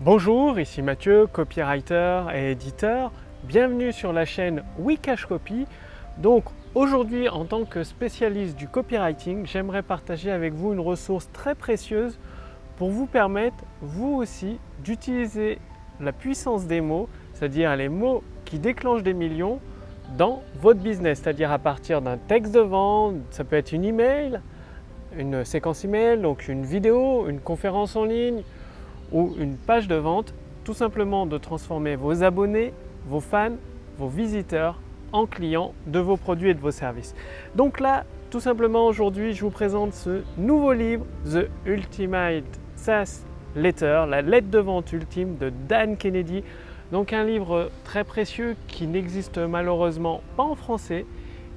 Bonjour, ici Mathieu, copywriter et éditeur. Bienvenue sur la chaîne Wikash Copy. Donc aujourd'hui, en tant que spécialiste du copywriting, j'aimerais partager avec vous une ressource très précieuse pour vous permettre, vous aussi, d'utiliser la puissance des mots, c'est-à-dire les mots qui déclenchent des millions dans votre business, c'est-à-dire à partir d'un texte de vente, ça peut être une email, une séquence email, donc une vidéo, une conférence en ligne, ou une page de vente, tout simplement de transformer vos abonnés, vos fans, vos visiteurs en clients de vos produits et de vos services. Donc là, tout simplement aujourd'hui, je vous présente ce nouveau livre, The Ultimate SaaS Letter, la lettre de vente ultime de Dan Kennedy. Donc un livre très précieux qui n'existe malheureusement pas en français.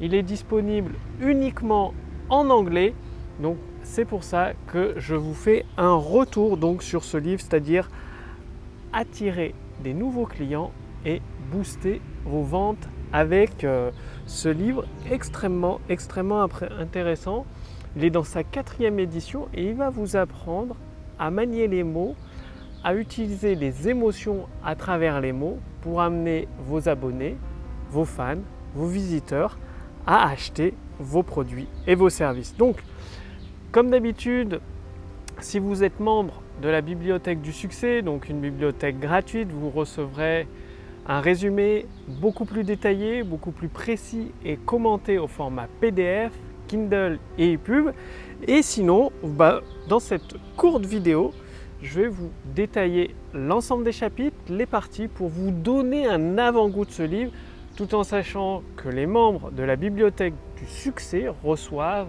Il est disponible uniquement en anglais. Donc c'est pour ça que je vous fais un retour donc sur ce livre, c'est-à-dire attirer des nouveaux clients et booster vos ventes avec euh, ce livre extrêmement, extrêmement intéressant. Il est dans sa quatrième édition et il va vous apprendre à manier les mots, à utiliser les émotions à travers les mots pour amener vos abonnés, vos fans, vos visiteurs à acheter vos produits et vos services. Comme d'habitude, si vous êtes membre de la bibliothèque du succès, donc une bibliothèque gratuite, vous recevrez un résumé beaucoup plus détaillé, beaucoup plus précis et commenté au format PDF, Kindle et ePub. Et sinon, bah, dans cette courte vidéo, je vais vous détailler l'ensemble des chapitres, les parties, pour vous donner un avant-goût de ce livre, tout en sachant que les membres de la bibliothèque du succès reçoivent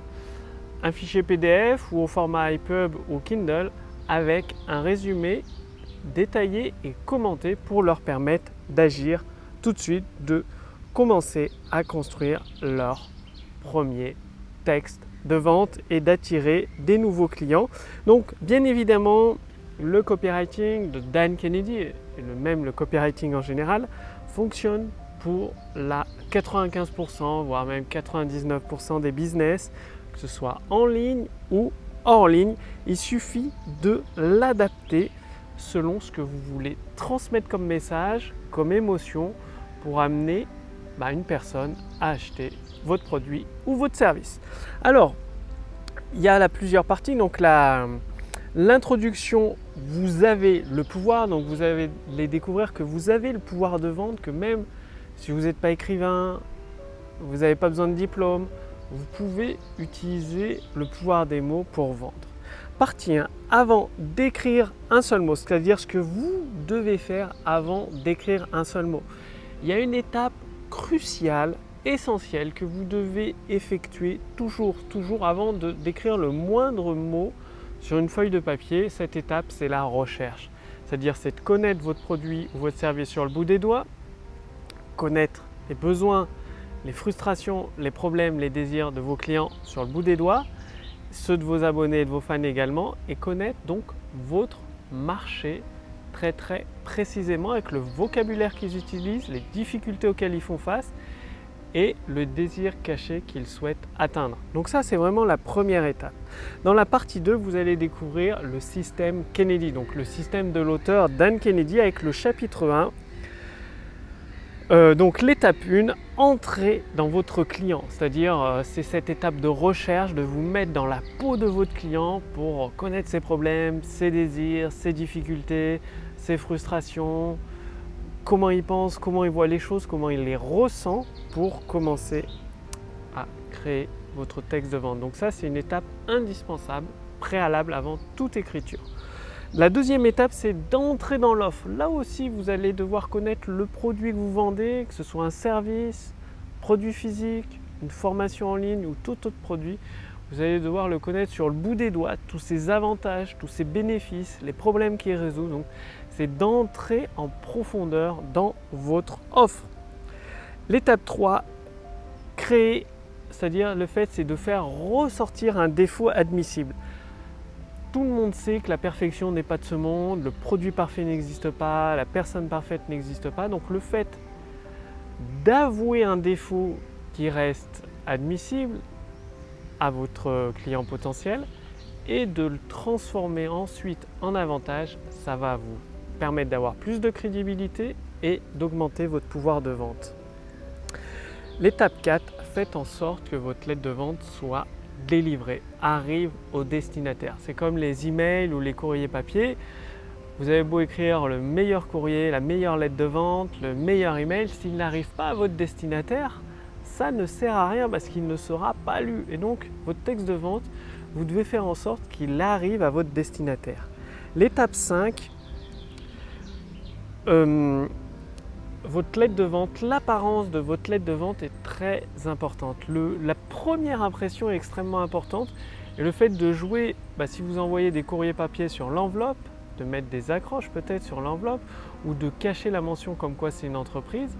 un fichier PDF ou au format iPub ou Kindle avec un résumé détaillé et commenté pour leur permettre d'agir tout de suite, de commencer à construire leur premier texte de vente et d'attirer des nouveaux clients. Donc bien évidemment, le copywriting de Dan Kennedy et même le copywriting en général fonctionne pour la 95% voire même 99% des business que ce soit en ligne ou hors ligne. Il suffit de l'adapter selon ce que vous voulez transmettre comme message, comme émotion, pour amener bah, une personne à acheter votre produit ou votre service. Alors, il y a là plusieurs parties. Donc l'introduction, vous avez le pouvoir, donc vous allez découvrir que vous avez le pouvoir de vendre, que même si vous n'êtes pas écrivain, vous n'avez pas besoin de diplôme, vous pouvez utiliser le pouvoir des mots pour vendre. Partie 1. Avant d'écrire un seul mot, c'est-à-dire ce que vous devez faire avant d'écrire un seul mot. Il y a une étape cruciale, essentielle, que vous devez effectuer toujours, toujours avant d'écrire le moindre mot sur une feuille de papier. Cette étape, c'est la recherche. C'est-à-dire, c'est de connaître votre produit ou votre service sur le bout des doigts, connaître les besoins les frustrations, les problèmes, les désirs de vos clients sur le bout des doigts, ceux de vos abonnés et de vos fans également, et connaître donc votre marché très très précisément avec le vocabulaire qu'ils utilisent, les difficultés auxquelles ils font face et le désir caché qu'ils souhaitent atteindre. Donc ça c'est vraiment la première étape. Dans la partie 2, vous allez découvrir le système Kennedy, donc le système de l'auteur Dan Kennedy avec le chapitre 1 euh, donc l'étape 1, entrer dans votre client, c'est-à-dire euh, c'est cette étape de recherche, de vous mettre dans la peau de votre client pour connaître ses problèmes, ses désirs, ses difficultés, ses frustrations, comment il pense, comment il voit les choses, comment il les ressent pour commencer à créer votre texte de vente. Donc ça c'est une étape indispensable, préalable avant toute écriture. La deuxième étape, c'est d'entrer dans l'offre. Là aussi, vous allez devoir connaître le produit que vous vendez, que ce soit un service, produit physique, une formation en ligne ou tout autre produit. Vous allez devoir le connaître sur le bout des doigts, tous ses avantages, tous ses bénéfices, les problèmes qu'il résout. Donc, c'est d'entrer en profondeur dans votre offre. L'étape 3, créer, c'est-à-dire le fait, c'est de faire ressortir un défaut admissible tout le monde sait que la perfection n'est pas de ce monde, le produit parfait n'existe pas, la personne parfaite n'existe pas. Donc le fait d'avouer un défaut qui reste admissible à votre client potentiel et de le transformer ensuite en avantage, ça va vous permettre d'avoir plus de crédibilité et d'augmenter votre pouvoir de vente. L'étape 4, faites en sorte que votre lettre de vente soit délivrée, arrive au destinataire. C'est comme les emails ou les courriers papier. Vous avez beau écrire le meilleur courrier, la meilleure lettre de vente, le meilleur email, s'il n'arrive pas à votre destinataire, ça ne sert à rien parce qu'il ne sera pas lu. Et donc, votre texte de vente, vous devez faire en sorte qu'il arrive à votre destinataire. L'étape 5, euh, votre lettre de vente, l'apparence de votre lettre de vente est très importante. la première impression est extrêmement importante et le fait de jouer, bah, si vous envoyez des courriers papier sur l'enveloppe, de mettre des accroches peut-être sur l'enveloppe ou de cacher la mention comme quoi c'est une entreprise,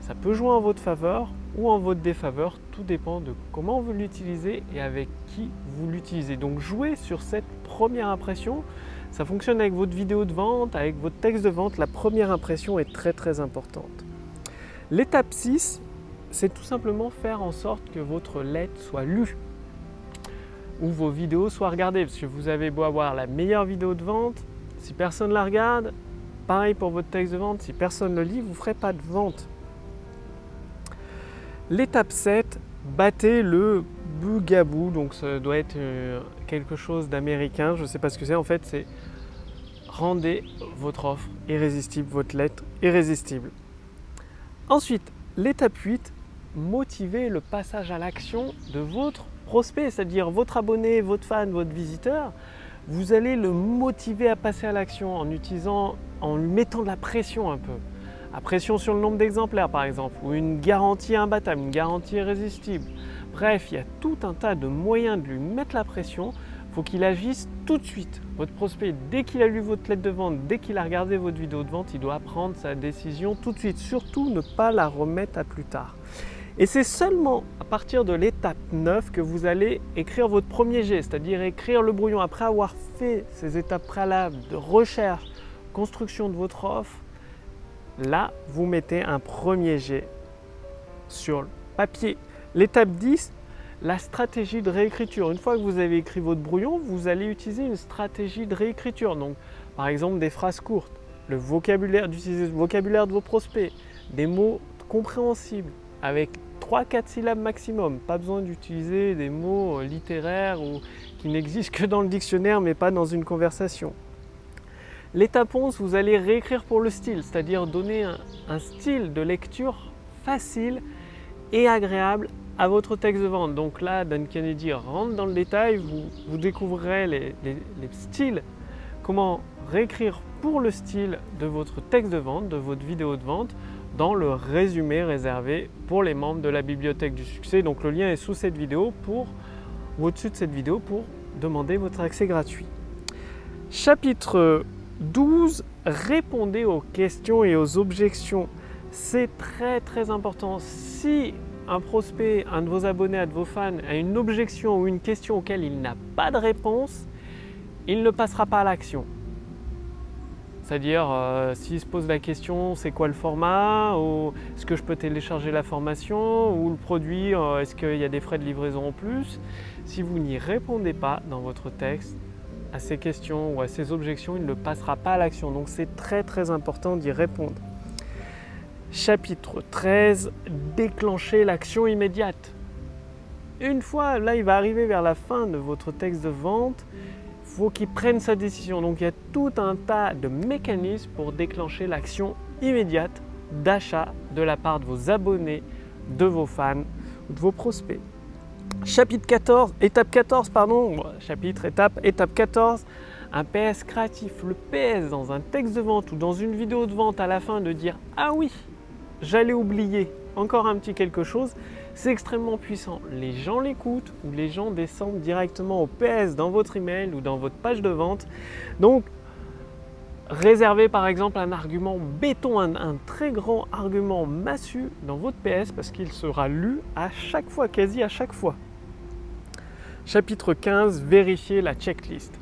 ça peut jouer en votre faveur ou en votre défaveur, tout dépend de comment vous l'utilisez et avec qui vous l'utilisez. Donc jouez sur cette première impression, ça fonctionne avec votre vidéo de vente, avec votre texte de vente, la première impression est très très importante. L'étape 6, c'est tout simplement faire en sorte que votre lettre soit lue ou vos vidéos soient regardées, parce que vous avez beau avoir la meilleure vidéo de vente, si personne ne la regarde, pareil pour votre texte de vente, si personne ne le lit, vous ne ferez pas de vente. L'étape 7, battez le bugaboo, donc ça doit être euh, quelque chose d'américain, je ne sais pas ce que c'est, en fait c'est rendez votre offre irrésistible, votre lettre irrésistible. Ensuite, l'étape 8, motivez le passage à l'action de votre prospect, c'est-à-dire votre abonné, votre fan, votre visiteur, vous allez le motiver à passer à l'action en utilisant, en lui mettant de la pression un peu. La pression sur le nombre d'exemplaires par exemple, ou une garantie imbattable, une garantie irrésistible. Bref, il y a tout un tas de moyens de lui mettre la pression. Faut qu'il agisse tout de suite. Votre prospect, dès qu'il a lu votre lettre de vente, dès qu'il a regardé votre vidéo de vente, il doit prendre sa décision tout de suite. Surtout ne pas la remettre à plus tard. Et c'est seulement à partir de l'étape 9 que vous allez écrire votre premier jet, c'est-à-dire écrire le brouillon après avoir fait ces étapes préalables de recherche, construction de votre offre. Là, vous mettez un premier jet sur le papier. L'étape 10, la stratégie de réécriture. Une fois que vous avez écrit votre brouillon, vous allez utiliser une stratégie de réécriture. Donc, par exemple, des phrases courtes, le vocabulaire, d'utiliser le vocabulaire de vos prospects, des mots compréhensibles avec 3-4 syllabes maximum. Pas besoin d'utiliser des mots euh, littéraires ou qui n'existent que dans le dictionnaire mais pas dans une conversation. L'étape 11, vous allez réécrire pour le style, c'est-à-dire donner un, style de lecture facile et agréable à votre texte de vente. Donc là, Dan Kennedy rentre dans le détail, vous, découvrirez les, les styles, comment réécrire pour le style de votre texte de vente, de votre vidéo de vente, dans le résumé réservé pour les membres de la bibliothèque du succès. Donc le lien est sous cette vidéo pour, ou au-dessus de cette vidéo pour demander votre accès gratuit. Chapitre 12, répondez aux questions et aux objections. C'est très très important. Si un prospect, un de vos abonnés, un de vos fans a une objection ou une question auquel il n'a pas de réponse, il ne passera pas à l'action. C'est-à-dire, euh, s'il se pose la question, c'est quoi le format ou Est-ce que je peux télécharger la formation Ou le produit, euh, est-ce qu'il y a des frais de livraison en plus? Si vous n'y répondez pas dans votre texte à ces questions ou à ces objections, il ne passera pas à l'action. Donc c'est très très important d'y répondre. Chapitre 13, déclencher l'action immédiate. Une fois, là, il va arriver vers la fin de votre texte de vente faut qu'il prenne sa décision. Donc il y a tout un tas de mécanismes pour déclencher l'action immédiate d'achat de la part de vos abonnés, de vos fans ou de vos prospects. Chapitre 14, étape 14, pardon, chapitre, étape, étape 14, un PS créatif. Le PS dans un texte de vente ou dans une vidéo de vente à la fin de dire Ah oui, j'allais oublier encore un petit quelque chose, c'est extrêmement puissant. Les gens l'écoutent ou les gens descendent directement au PS dans votre email ou dans votre page de vente. Donc, réservez par exemple un argument béton, un, très grand argument massu dans votre PS parce qu'il sera lu à chaque fois, quasi à chaque fois. Chapitre 15, vérifier la checklist.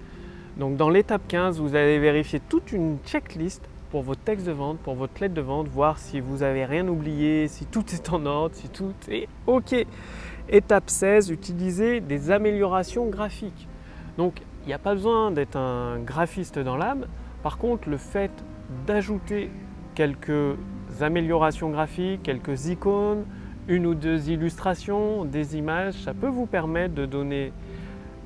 Donc dans l'étape 15, vous allez vérifier toute une checklist pour votre texte de vente, pour votre lettre de vente, voir si vous n'avez rien oublié, si tout est en ordre, si tout est OK. Étape 16, utiliser des améliorations graphiques. Donc, il n'y a pas besoin d'être un graphiste dans l'âme. Par contre, le fait d'ajouter quelques améliorations graphiques, quelques icônes, une ou deux illustrations, des images, ça peut vous permettre de donner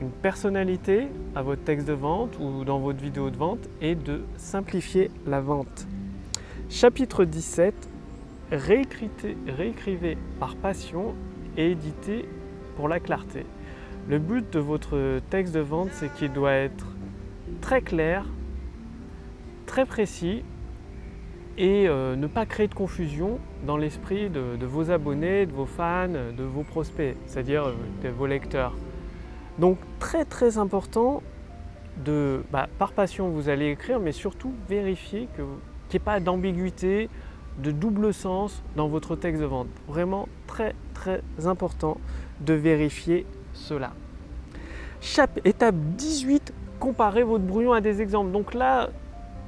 une personnalité à votre texte de vente ou dans votre vidéo de vente et de simplifier la vente. Chapitre 17, réécrivez par passion et éditez pour la clarté. Le but de votre texte de vente, c'est qu'il doit être très clair, très précis et euh, ne pas créer de confusion dans l'esprit de, vos abonnés, de vos fans, de vos prospects, c'est-à-dire euh, de vos lecteurs. Donc très très important de, bah, par passion vous allez écrire, mais surtout vérifier qu'il n'y ait pas d'ambiguïté, de double sens dans votre texte de vente. Vraiment très très important de vérifier cela. étape 18, comparez votre brouillon à des exemples. Donc là,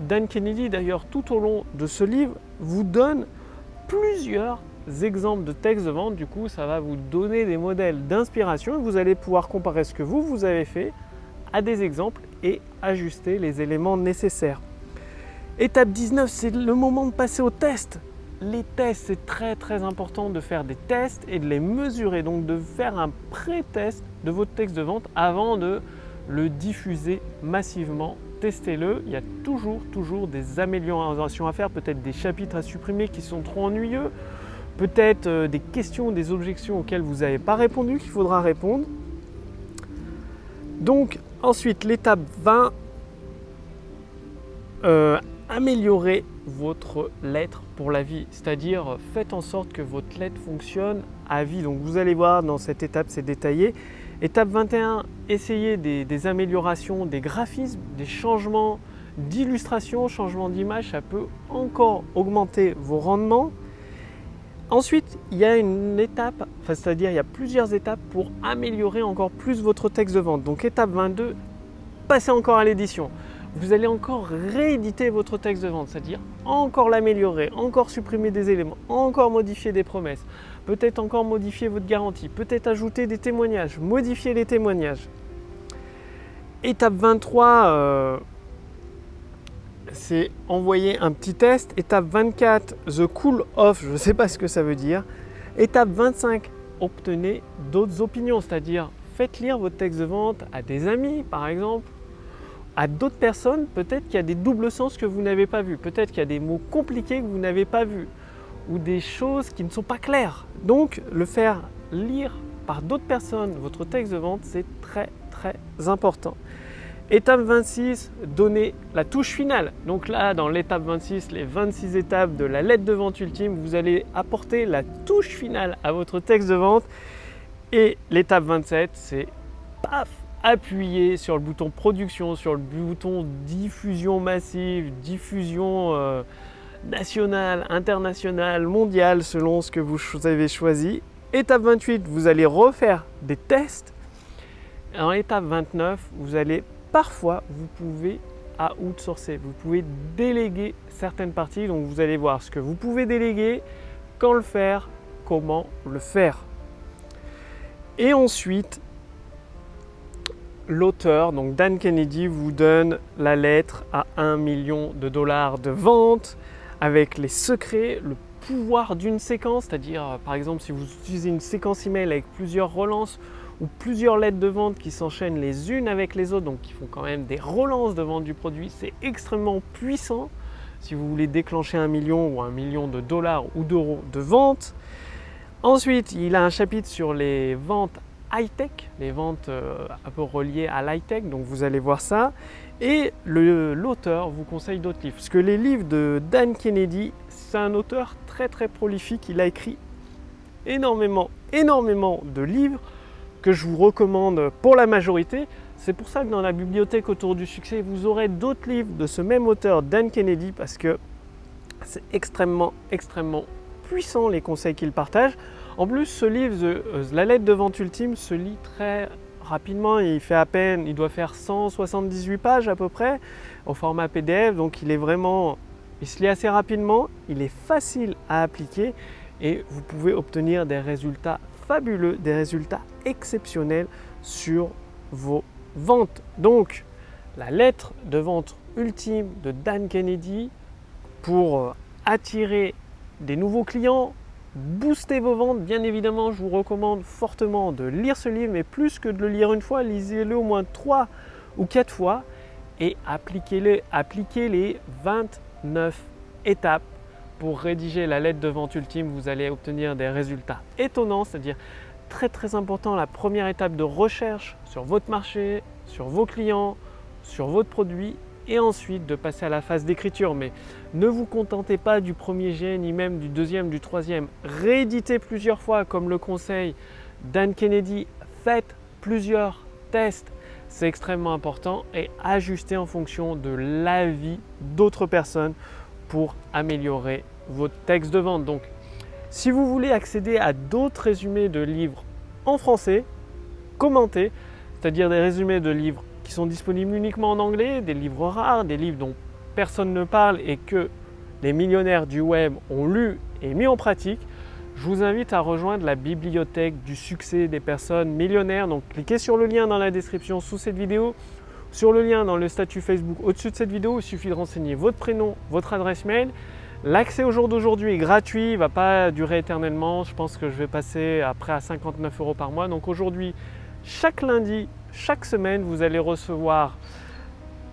Dan Kennedy, d'ailleurs, tout au long de ce livre, vous donne plusieurs exemples de textes de vente. Du coup, ça va vous donner des modèles d'inspiration. Vous allez pouvoir comparer ce que vous, vous avez fait à des exemples et ajuster les éléments nécessaires. Étape 19, c'est le moment de passer au test. Les tests, c'est très très important de faire des tests et de les mesurer. Donc de faire un pré-test de votre texte de vente avant de le diffuser massivement testez-le. Il y a toujours, toujours des améliorations à faire, peut-être des chapitres à supprimer qui sont trop ennuyeux, peut-être euh, des questions, des objections auxquelles vous n'avez pas répondu qu'il faudra répondre. Donc ensuite, l'étape 20, euh, améliorer votre lettre pour la vie, c'est-à-dire faites en sorte que votre lettre fonctionne à vie. Donc vous allez voir dans cette étape, c'est détaillé. Étape 21, essayez des, améliorations, des graphismes, des changements d'illustration, changements d'image, ça peut encore augmenter vos rendements. Ensuite, il y a une étape, c'est-à-dire il y a plusieurs étapes pour améliorer encore plus votre texte de vente. Donc étape 22, passez encore à l'édition. Vous allez encore rééditer votre texte de vente, c'est-à-dire encore l'améliorer, encore supprimer des éléments, encore modifier des promesses, peut-être encore modifier votre garantie, peut-être ajouter des témoignages, modifier les témoignages. Étape 23, euh, c'est envoyer un petit test. Étape 24, the cool off, je ne sais pas ce que ça veut dire. Étape 25, obtenez d'autres opinions, c'est-à-dire faites lire votre texte de vente à des amis par exemple, à d'autres personnes, peut-être qu'il y a des doubles sens que vous n'avez pas vus, peut-être qu'il y a des mots compliqués que vous n'avez pas vus, ou des choses qui ne sont pas claires. Donc le faire lire par d'autres personnes votre texte de vente, c'est très très important. Étape 26, donner la touche finale. Donc là, dans l'étape 26, les 26 étapes de la lettre de vente ultime, vous allez apporter la touche finale à votre texte de vente. Et l'étape 27, c'est paf, appuyer sur le bouton production, sur le bouton diffusion massive, diffusion euh, nationale, internationale, mondiale, selon ce que vous avez choisi. Étape 28, vous allez refaire des tests. En étape 29, vous allez parfois, vous pouvez à outsourcer, vous pouvez déléguer certaines parties. Donc vous allez voir ce que vous pouvez déléguer, quand le faire, comment le faire. Et ensuite, l'auteur, donc Dan Kennedy, vous donne la lettre à 1 million de dollars de vente avec les secrets, le pouvoir d'une séquence, c'est-à-dire euh, par exemple si vous utilisez une séquence email avec plusieurs relances ou plusieurs lettres de vente qui s'enchaînent les unes avec les autres, donc qui font quand même des relances de vente du produit, c'est extrêmement puissant si vous voulez déclencher un million ou un million de dollars ou d'euros de vente. Ensuite, il a un chapitre sur les ventes high-tech, les ventes euh, un peu reliées à l'high-tech, donc vous allez voir ça. Et l'auteur vous conseille d'autres livres, parce que les livres de Dan Kennedy, c'est un auteur très très prolifique, il a écrit énormément, énormément de livres que je vous recommande pour la majorité. C'est pour ça que dans la bibliothèque autour du succès, vous aurez d'autres livres de ce même auteur, Dan Kennedy, parce que c'est extrêmement, extrêmement puissant les conseils qu'il partage. En plus, ce livre, euh, La lettre de vente ultime, se lit très rapidement. Il fait à peine, il doit faire 178 pages à peu près au format PDF. Donc il est vraiment, il se lit assez rapidement. Il est facile à appliquer et vous pouvez obtenir des résultats fabuleux, des résultats exceptionnels sur vos ventes. Donc la lettre de vente ultime de Dan Kennedy pour euh, attirer des nouveaux clients, booster vos ventes. Bien évidemment, je vous recommande fortement de lire ce livre, mais plus que de le lire une fois, lisez-le au moins trois ou quatre fois et appliquez-le, appliquez les 29 étapes pour rédiger la lettre de vente ultime. Vous allez obtenir des résultats étonnants, c'est-à-dire très très important la première étape de recherche sur votre marché, sur vos clients, sur votre produit et ensuite de passer à la phase d'écriture. Mais ne vous contentez pas du premier jet ni même du deuxième, du troisième. Rééditez plusieurs fois comme le conseil Dan Kennedy. Faites plusieurs tests. C'est extrêmement important et ajustez en fonction de l'avis d'autres personnes pour améliorer votre texte de vente. Donc, si vous voulez accéder à d'autres résumés de livres en français, commentez, c'est-à-dire des résumés de livres qui sont disponibles uniquement en anglais, des livres rares, des livres dont personne ne parle et que les millionnaires du web ont lu et mis en pratique, je vous invite à rejoindre la bibliothèque du succès des personnes millionnaires. Donc cliquez sur le lien dans la description sous cette vidéo, sur le lien dans le statut Facebook au-dessus de cette vidéo. Il suffit de renseigner votre prénom, votre adresse mail. L'accès au jour d'aujourd'hui est gratuit, il ne va pas durer éternellement. Je pense que je vais passer après à 59 euros par mois. Donc aujourd'hui, chaque lundi, chaque semaine, vous allez recevoir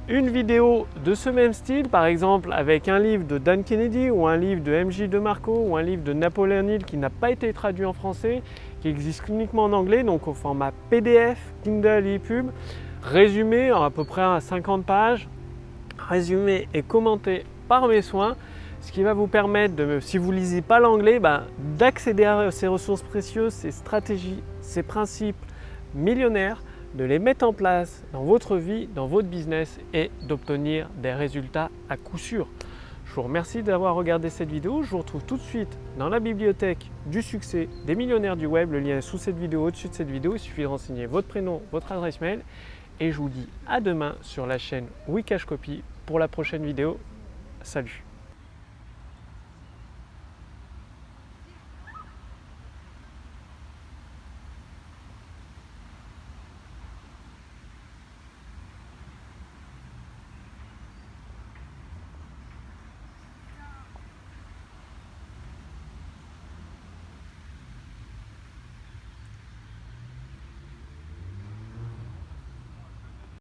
une vidéo de ce même style, par exemple avec un livre de Dan Kennedy ou un livre de MJ de Marco ou un livre de Napoléon Hill qui n'a pas été traduit en français, qui existe uniquement en anglais, donc au format PDF, Kindle et EPUB, résumé à peu près à 50 pages, résumé et commenté par mes soins, ce qui va vous permettre, de, si vous ne lisez pas l'anglais, ben, d'accéder à ces ressources précieuses, ces stratégies, ces principes millionnaires de les mettre en place dans votre vie, dans votre business et d'obtenir des résultats à coup sûr. Je vous remercie d'avoir regardé cette vidéo. Je vous retrouve tout de suite dans la bibliothèque du succès des millionnaires du web. Le lien est sous cette vidéo, au-dessus de cette vidéo. Il suffit de renseigner votre prénom, votre adresse mail. Et je vous dis à demain sur la chaîne Wikash Copy pour la prochaine vidéo. Salut